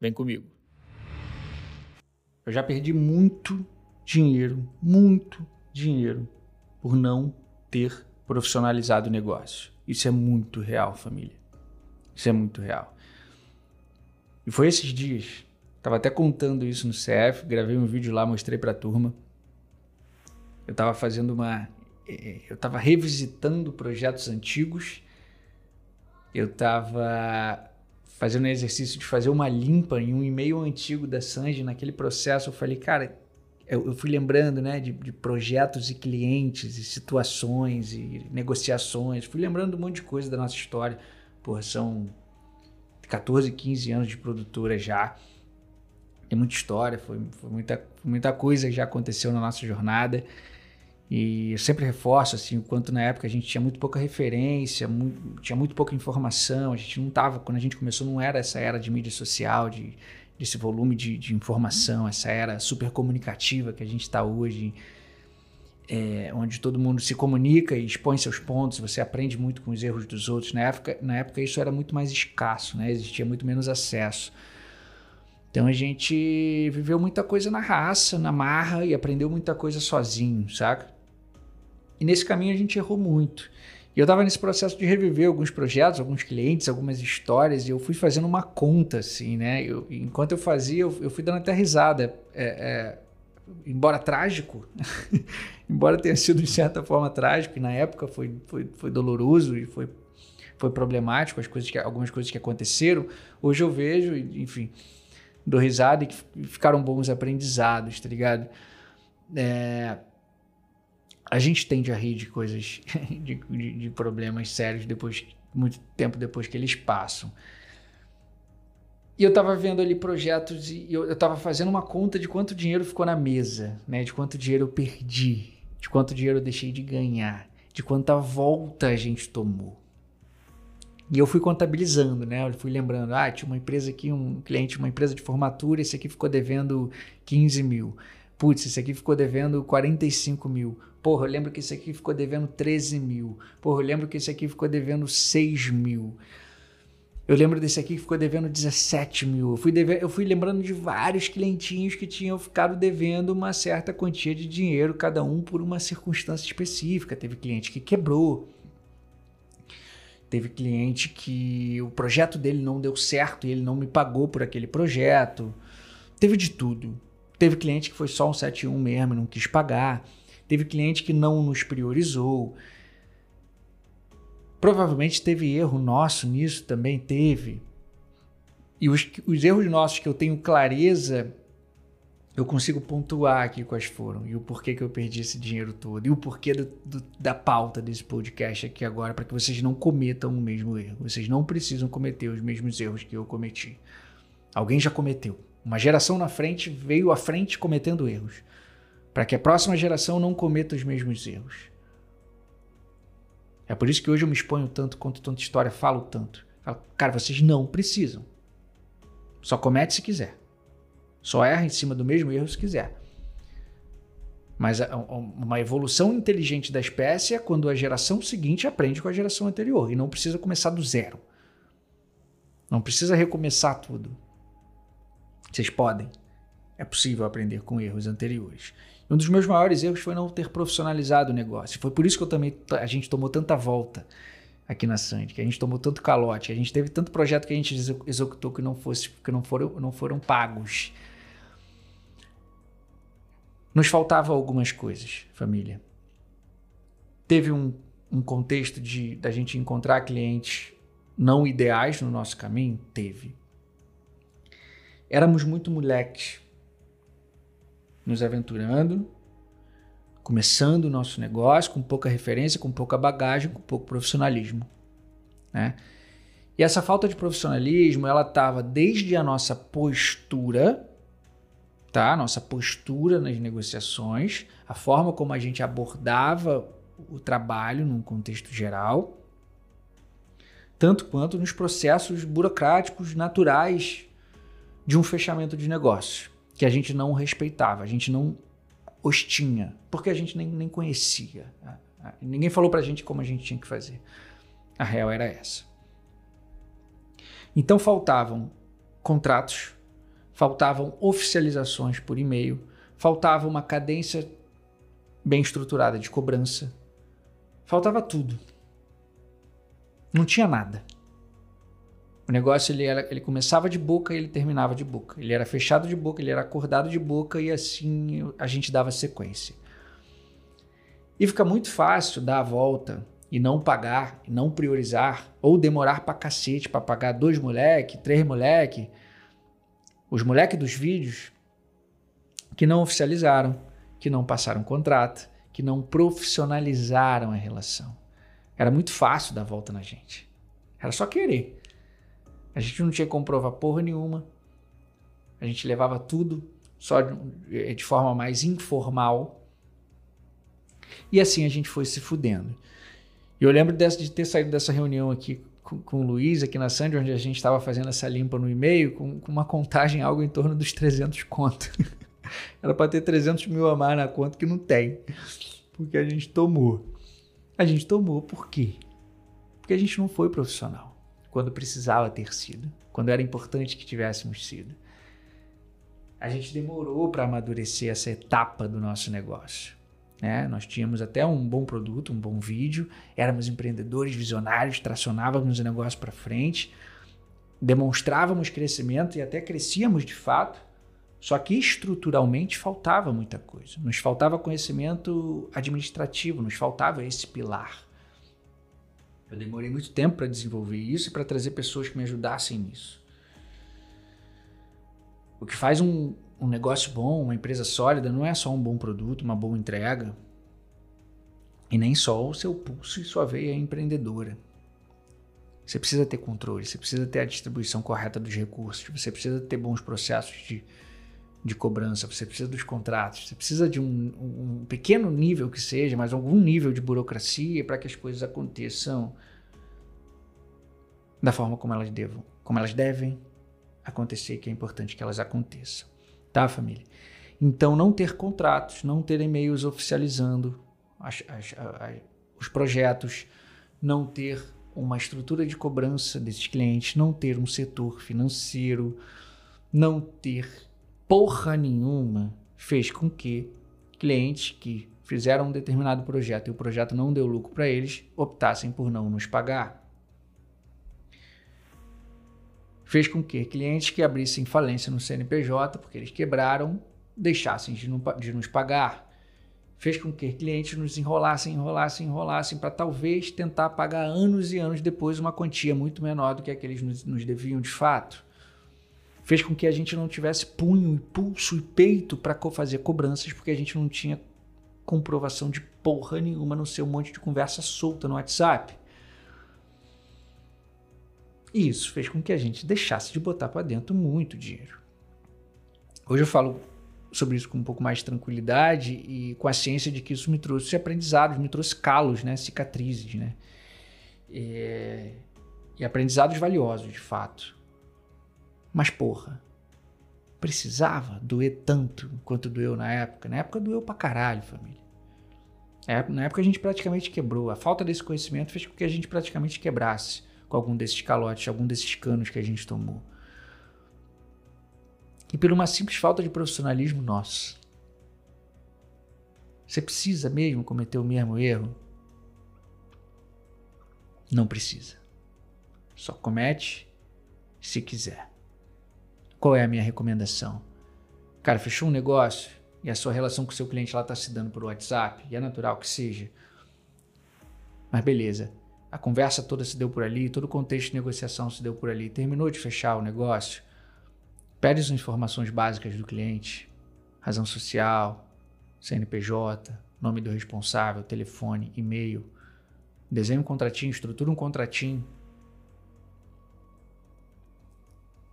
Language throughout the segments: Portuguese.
Vem comigo. Eu já perdi muito dinheiro, muito dinheiro, por não ter profissionalizado o negócio. Isso é muito real, família. Isso é muito real. E foi esses dias, tava até contando isso no CF, gravei um vídeo lá, mostrei para a turma. Eu tava fazendo uma eh, eu tava revisitando projetos antigos. Eu tava fazendo o exercício de fazer uma limpa em um e-mail antigo da Sanji, naquele processo, eu falei, cara, eu, fui lembrando, né, de, de, projetos e clientes e situações e negociações, fui lembrando um monte de coisa da nossa história. Porra, são 14, 15 anos de produtora já. Tem muita história, foi, foi muita, muita coisa que já aconteceu na nossa jornada. E eu sempre reforço assim, o quanto na época a gente tinha muito pouca referência, muito, tinha muito pouca informação, a gente não estava, quando a gente começou, não era essa era de mídia social, de, desse volume de, de informação, essa era super comunicativa que a gente está hoje, é, onde todo mundo se comunica e expõe seus pontos, você aprende muito com os erros dos outros. Na época, na época isso era muito mais escasso, né? existia muito menos acesso. Então a gente viveu muita coisa na raça, na marra e aprendeu muita coisa sozinho, saca? E nesse caminho a gente errou muito. E eu estava nesse processo de reviver alguns projetos, alguns clientes, algumas histórias, e eu fui fazendo uma conta, assim, né? Eu, enquanto eu fazia, eu, eu, fui dando até risada. É, é, embora trágico, embora tenha sido de certa forma trágico, e na época foi, foi, foi doloroso e foi, foi problemático, as coisas que, algumas coisas que aconteceram, hoje eu vejo, enfim, dou risada e que ficaram bons aprendizados, tá ligado? É, a gente tende a rir de coisas, de, de, de, problemas sérios depois, muito tempo depois que eles passam. E eu estava vendo ali projetos e eu estava fazendo uma conta de quanto dinheiro ficou na mesa, né? De quanto dinheiro eu perdi, de quanto dinheiro eu deixei de ganhar, de quanta volta a gente tomou. E eu fui contabilizando, né? Eu fui lembrando, ah, tinha uma empresa aqui, um cliente, uma empresa de formatura, esse aqui ficou devendo 15 mil. Putz, esse aqui ficou devendo 45 mil. Porra, eu lembro que esse aqui ficou devendo 13 mil. Porra, eu lembro que esse aqui ficou devendo 6 mil. Eu lembro desse aqui que ficou devendo 17 mil. Eu fui, deve... eu fui lembrando de vários clientinhos que tinham ficado devendo uma certa quantia de dinheiro, cada um por uma circunstância específica. Teve cliente que quebrou. Teve cliente que o projeto dele não deu certo e ele não me pagou por aquele projeto. Teve de tudo. Teve cliente que foi só um 71 mesmo, não quis pagar. Teve cliente que não nos priorizou. Provavelmente teve erro nosso nisso também, teve. E os, os erros nossos que eu tenho clareza, eu consigo pontuar aqui quais foram. E o porquê que eu perdi esse dinheiro todo. E o porquê do, do, da pauta desse podcast aqui agora, para que vocês não cometam o mesmo erro. Vocês não precisam cometer os mesmos erros que eu cometi. Alguém já cometeu. Uma geração na frente veio à frente cometendo erros, para que a próxima geração não cometa os mesmos erros. É por isso que hoje eu me exponho tanto, conto tanta história, falo tanto. Falo, cara, vocês não precisam. Só comete se quiser. Só erra em cima do mesmo erro se quiser. Mas uma evolução inteligente da espécie é quando a geração seguinte aprende com a geração anterior e não precisa começar do zero. Não precisa recomeçar tudo. Vocês podem. É possível aprender com erros anteriores. Um dos meus maiores erros foi não ter profissionalizado o negócio. Foi por isso que eu também a gente tomou tanta volta aqui na Sandy, que a gente tomou tanto calote, a gente teve tanto projeto que a gente executou que não fosse que não foram não foram pagos. Nos faltava algumas coisas, família. Teve um, um contexto de da gente encontrar clientes não ideais no nosso caminho? Teve. Éramos muito moleques, nos aventurando, começando o nosso negócio com pouca referência, com pouca bagagem, com pouco profissionalismo. Né? E essa falta de profissionalismo, ela estava desde a nossa postura, tá? Nossa postura nas negociações, a forma como a gente abordava o trabalho num contexto geral, tanto quanto nos processos burocráticos naturais de um fechamento de negócio, que a gente não respeitava, a gente não os tinha, porque a gente nem, nem conhecia. Ninguém falou pra gente como a gente tinha que fazer. A real era essa. Então faltavam contratos, faltavam oficializações por e-mail, faltava uma cadência bem estruturada de cobrança, faltava tudo. Não tinha nada. O negócio ele, era, ele começava de boca e ele terminava de boca. Ele era fechado de boca, ele era acordado de boca e assim a gente dava sequência. E fica muito fácil dar a volta e não pagar, e não priorizar, ou demorar pra cacete pra pagar dois moleque, três moleque, os moleque dos vídeos que não oficializaram, que não passaram contrato, que não profissionalizaram a relação. Era muito fácil dar volta na gente. Era só querer. A gente não tinha como provar porra nenhuma. A gente levava tudo só de, de forma mais informal. E assim a gente foi se fudendo. E eu lembro dessa, de ter saído dessa reunião aqui com, com o Luiz, aqui na Sandy, onde a gente estava fazendo essa limpa no e-mail, com, com, uma contagem algo em torno dos 300 conto. Era para ter 300 mil a mais na conta, que não tem. Porque a gente tomou. A gente tomou por quê? Porque a gente não foi profissional quando precisava ter sido, quando era importante que tivéssemos sido. A gente demorou para amadurecer essa etapa do nosso negócio. Né? Nós tínhamos até um bom produto, um bom vídeo, éramos empreendedores visionários, tracionávamos o negócio para frente, demonstrávamos crescimento e até crescíamos de fato, só que estruturalmente faltava muita coisa. Nos faltava conhecimento administrativo, nos faltava esse pilar. Eu demorei muito tempo para desenvolver isso e para trazer pessoas que me ajudassem nisso. O que faz um, um negócio bom, uma empresa sólida, não é só um bom produto, uma boa entrega. E nem só o seu pulso e sua veia empreendedora. Você precisa ter controle, você precisa ter a distribuição correta dos recursos, você precisa ter bons processos de, de cobrança, você precisa dos contratos, você precisa de um, um pequeno nível que seja, mas algum nível de burocracia para que as coisas aconteçam da forma como elas devam, como elas devem acontecer, que é importante que elas aconteçam tá, família? Então, não ter contratos, não ter e-mails oficializando as, as, as, os projetos, não ter uma estrutura de cobrança desses clientes, não ter um setor financeiro, não ter porra nenhuma, fez com que clientes que fizeram um determinado projeto e o projeto não deu lucro para eles optassem por não nos pagar. fez com que clientes que abrissem falência no CNPJ, porque eles quebraram, deixassem de, não, de nos pagar. Fez com que clientes nos enrolassem, enrolassem, enrolassem para talvez tentar pagar anos e anos depois uma quantia muito menor do que aqueles nos, nos deviam de fato. Fez com que a gente não tivesse punho, e pulso e peito para fazer cobranças, porque a gente não tinha comprovação de porra nenhuma no seu monte de conversa solta no WhatsApp. E isso fez com que a gente deixasse de botar para dentro muito dinheiro. Hoje eu falo sobre isso com um pouco mais de tranquilidade e com a ciência de que isso me trouxe aprendizados, me trouxe calos, né, cicatrizes, né, e, e aprendizados valiosos, de fato. Mas porra, precisava doer tanto quanto doeu na época. Na época doeu pra caralho, família. Na época a gente praticamente quebrou. A falta desse conhecimento fez com que a gente praticamente quebrasse com algum desses calotes, algum desses canos que a gente tomou. E por uma simples falta de profissionalismo nosso. Você precisa mesmo cometer o mesmo erro? Não precisa. Só comete se quiser. Qual é a minha recomendação? Cara, fechou um negócio e a sua relação com o seu cliente está se dando por WhatsApp, e é natural que seja. Mas beleza, a conversa toda se deu por ali, todo o contexto de negociação se deu por ali. Terminou de fechar o negócio, pede as informações básicas do cliente, razão social, CNPJ, nome do responsável, telefone, e-mail. Desenha um contratinho, estrutura um contratinho.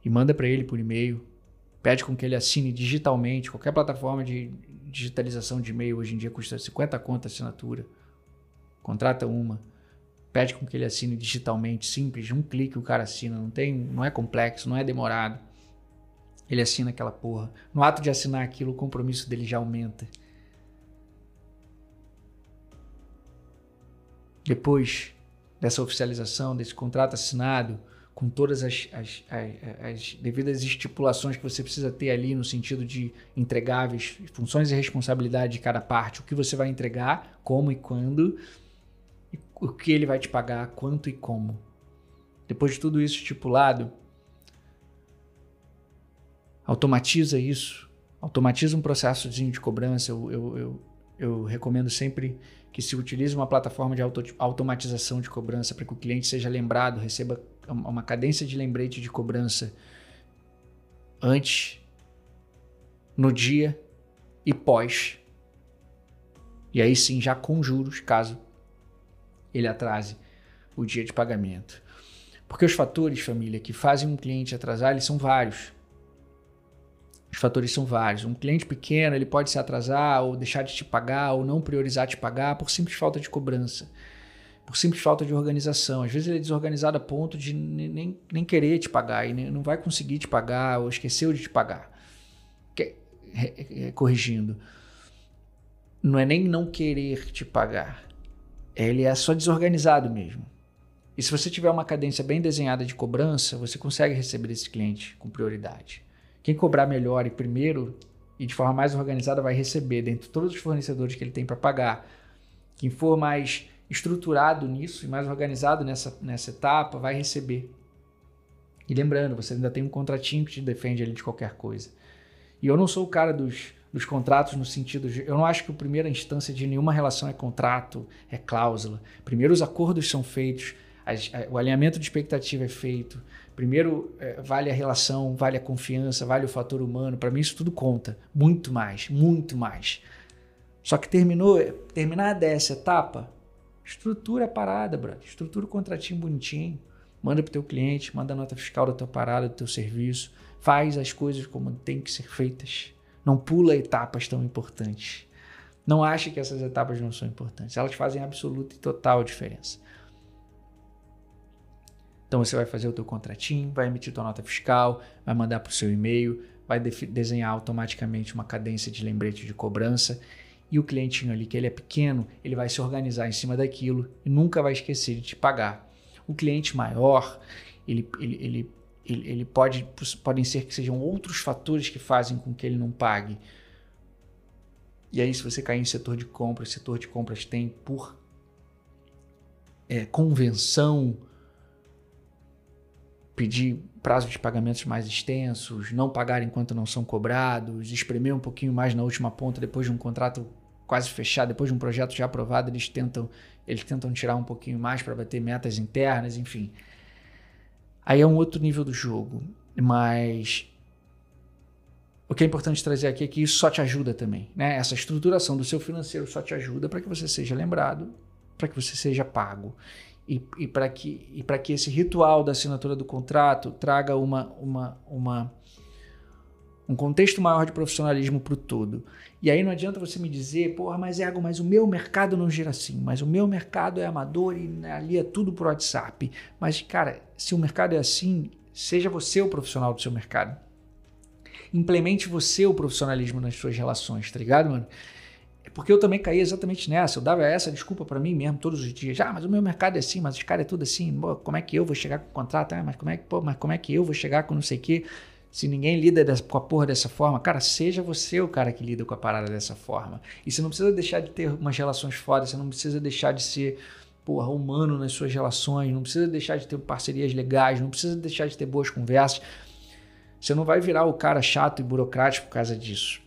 E manda para ele por e-mail. Pede com que ele assine digitalmente. Qualquer plataforma de digitalização de e-mail hoje em dia custa 50 contas assinatura. Contrata uma. Pede com que ele assine digitalmente, simples, um clique o cara assina, não tem, não é complexo, não é demorado. Ele assina aquela porra. No ato de assinar aquilo, o compromisso dele já aumenta. Depois dessa oficialização, desse contrato assinado, com todas as, as, as, as, devidas estipulações que você precisa ter ali no sentido de entregáveis, funções e responsabilidade de cada parte, o que você vai entregar, como e quando, e o que ele vai te pagar, quanto e como. Depois de tudo isso estipulado, automatiza isso, automatiza um processozinho de cobrança. Eu, eu, eu, eu recomendo sempre que se utilize uma plataforma de auto, automatização de cobrança para que o cliente seja lembrado, receba uma cadência de lembrete de cobrança antes, no dia e pós. E aí sim, já com juros, caso ele atrase o dia de pagamento. Porque os fatores, família, que fazem um cliente atrasar, eles são vários. Os fatores são vários. Um cliente pequeno ele pode se atrasar ou deixar de te pagar ou não priorizar te pagar por simples falta de cobrança, por simples falta de organização. Às vezes ele é desorganizado a ponto de nem, nem querer te pagar e nem, não vai conseguir te pagar ou esqueceu de te pagar. Que, corrigindo, não é nem não querer te pagar, ele é só desorganizado mesmo. E se você tiver uma cadência bem desenhada de cobrança, você consegue receber esse cliente com prioridade. Quem cobrar melhor e primeiro e de forma mais organizada vai receber dentro de todos os fornecedores que ele tem para pagar. Quem for mais estruturado nisso e mais organizado nessa, nessa etapa vai receber. E lembrando, você ainda tem um contratinho que te defende ali de qualquer coisa. E eu não sou o cara dos, dos contratos no sentido de. Eu não acho que a primeira instância de nenhuma relação é contrato, é cláusula. Primeiro os acordos são feitos, as, a, o alinhamento de expectativa é feito, Primeiro, é, vale a relação, vale a confiança, vale o fator humano. Para mim, isso tudo conta. Muito mais, muito mais. Só que terminou, terminar dessa etapa, estrutura a parada, brother. Estrutura o contratinho bonitinho. Manda para o teu cliente, manda a nota fiscal da tua parada, do teu serviço. Faz as coisas como tem que ser feitas. Não pula etapas tão importantes. Não ache que essas etapas não são importantes. Elas fazem absoluta e total diferença. Então você vai fazer o teu contratinho, vai emitir tua nota fiscal, vai mandar para o seu e-mail, vai desenhar automaticamente uma cadência de lembrete de cobrança e o clientinho ali que ele é pequeno, ele vai se organizar em cima daquilo e nunca vai esquecer de te pagar. O cliente maior, ele, ele, ele, ele, ele pode, podem ser que sejam outros fatores que fazem com que ele não pague. E aí, se você cair em setor de compras, setor de compras tem por é, convenção pedir prazo de pagamentos mais extensos, não pagar enquanto não são cobrados, espremer um pouquinho mais na última ponta depois de um contrato quase fechado, depois de um projeto já aprovado, eles tentam eles tentam tirar um pouquinho mais para bater metas internas, enfim. Aí é um outro nível do jogo, mas o que é importante trazer aqui é que isso só te ajuda também, né? Essa estruturação do seu financeiro só te ajuda para que você seja lembrado, para que você seja pago e, e para que, e que esse ritual da assinatura do contrato traga uma, uma, uma, um contexto maior de profissionalismo para o todo. E aí não adianta você me dizer, porra, mas Ego, mas o meu mercado não gira assim, mas o meu mercado é amador e né, ali é tudo por WhatsApp. Mas, cara, se o mercado é assim, seja você o profissional do seu mercado. Implemente você o profissionalismo nas suas relações, tá ligado, mano? Porque eu também caí exatamente nessa. Eu dava essa desculpa para mim mesmo todos os dias. Ah, mas o meu mercado é assim, mas os caras é tudo assim. Pô, como é que eu vou chegar com o contrato? Ah, mas como é que, pô, mas como é que eu vou chegar com não sei o quê? Se ninguém lida dessa, com a porra dessa forma, cara, seja você o cara que lida com a parada dessa forma. E você não precisa deixar de ter umas relações fodas, você não precisa deixar de ser porra, humano nas suas relações, não precisa deixar de ter parcerias legais, não precisa deixar de ter boas conversas. Você não vai virar o cara chato e burocrático por causa disso.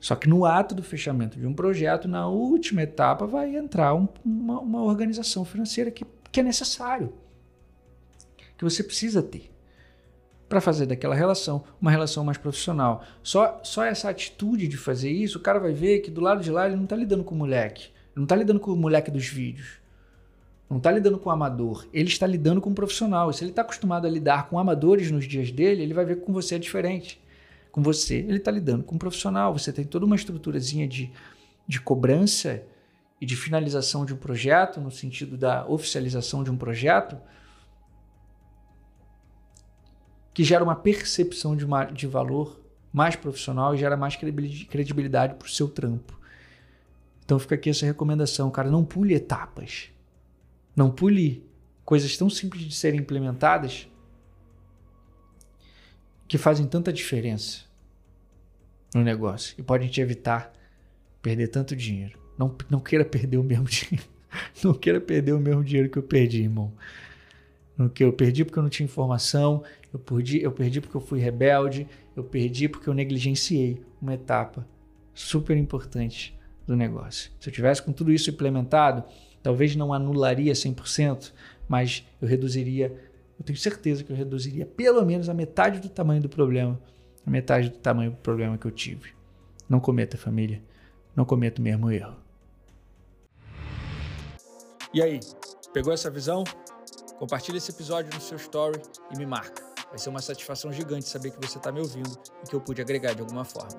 Só que no ato do fechamento de um projeto, na última etapa, vai entrar um, uma, uma, organização financeira que, que é necessário, que você precisa ter para fazer daquela relação uma relação mais profissional. Só, só essa atitude de fazer isso, o cara vai ver que do lado de lá ele não está lidando com o moleque, não está lidando com o moleque dos vídeos. não está lidando com um amador, ele está lidando com um profissional. E se ele está acostumado a lidar com amadores nos dias dele, ele vai ver que com você é diferente. Com você, ele está lidando com um profissional. Você tem toda uma estruturazinha de, de cobrança e de finalização de um projeto, no sentido da oficialização de um projeto, que gera uma percepção de, uma, de valor mais profissional e gera mais credibilidade para o seu trampo. Então fica aqui essa recomendação, cara, não pule etapas. Não pule coisas tão simples de serem implementadas que fazem tanta diferença no negócio e podem te evitar perder tanto dinheiro. Não, não queira perder o mesmo dinheiro. Não queira perder o mesmo dinheiro que eu perdi, irmão. No que eu perdi porque eu não tinha informação, eu perdi, eu perdi porque eu fui rebelde, eu perdi porque eu negligenciei uma etapa super importante do negócio. Se eu tivesse com tudo isso implementado, talvez não anularia 100%, mas eu reduziria, eu tenho certeza que eu reduziria pelo menos a metade do tamanho do problema, a metade do tamanho do problema que eu tive. Não cometa, família, não cometa o mesmo erro. E aí, pegou essa visão? Compartilha esse episódio no seu story e me marca. Vai ser uma satisfação gigante saber que você está me ouvindo e que eu pude agregar de alguma forma.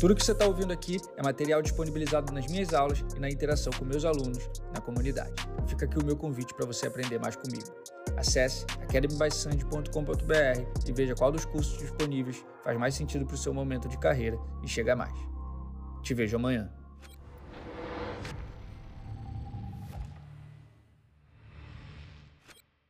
Tudo que você está ouvindo aqui é material disponibilizado nas minhas aulas e na interação com meus alunos na comunidade. Fica aqui o meu convite para você aprender mais comigo. Acesse academybysand.com.br e veja qual dos cursos disponíveis faz mais sentido para o seu momento de carreira e chega mais. Te vejo amanhã.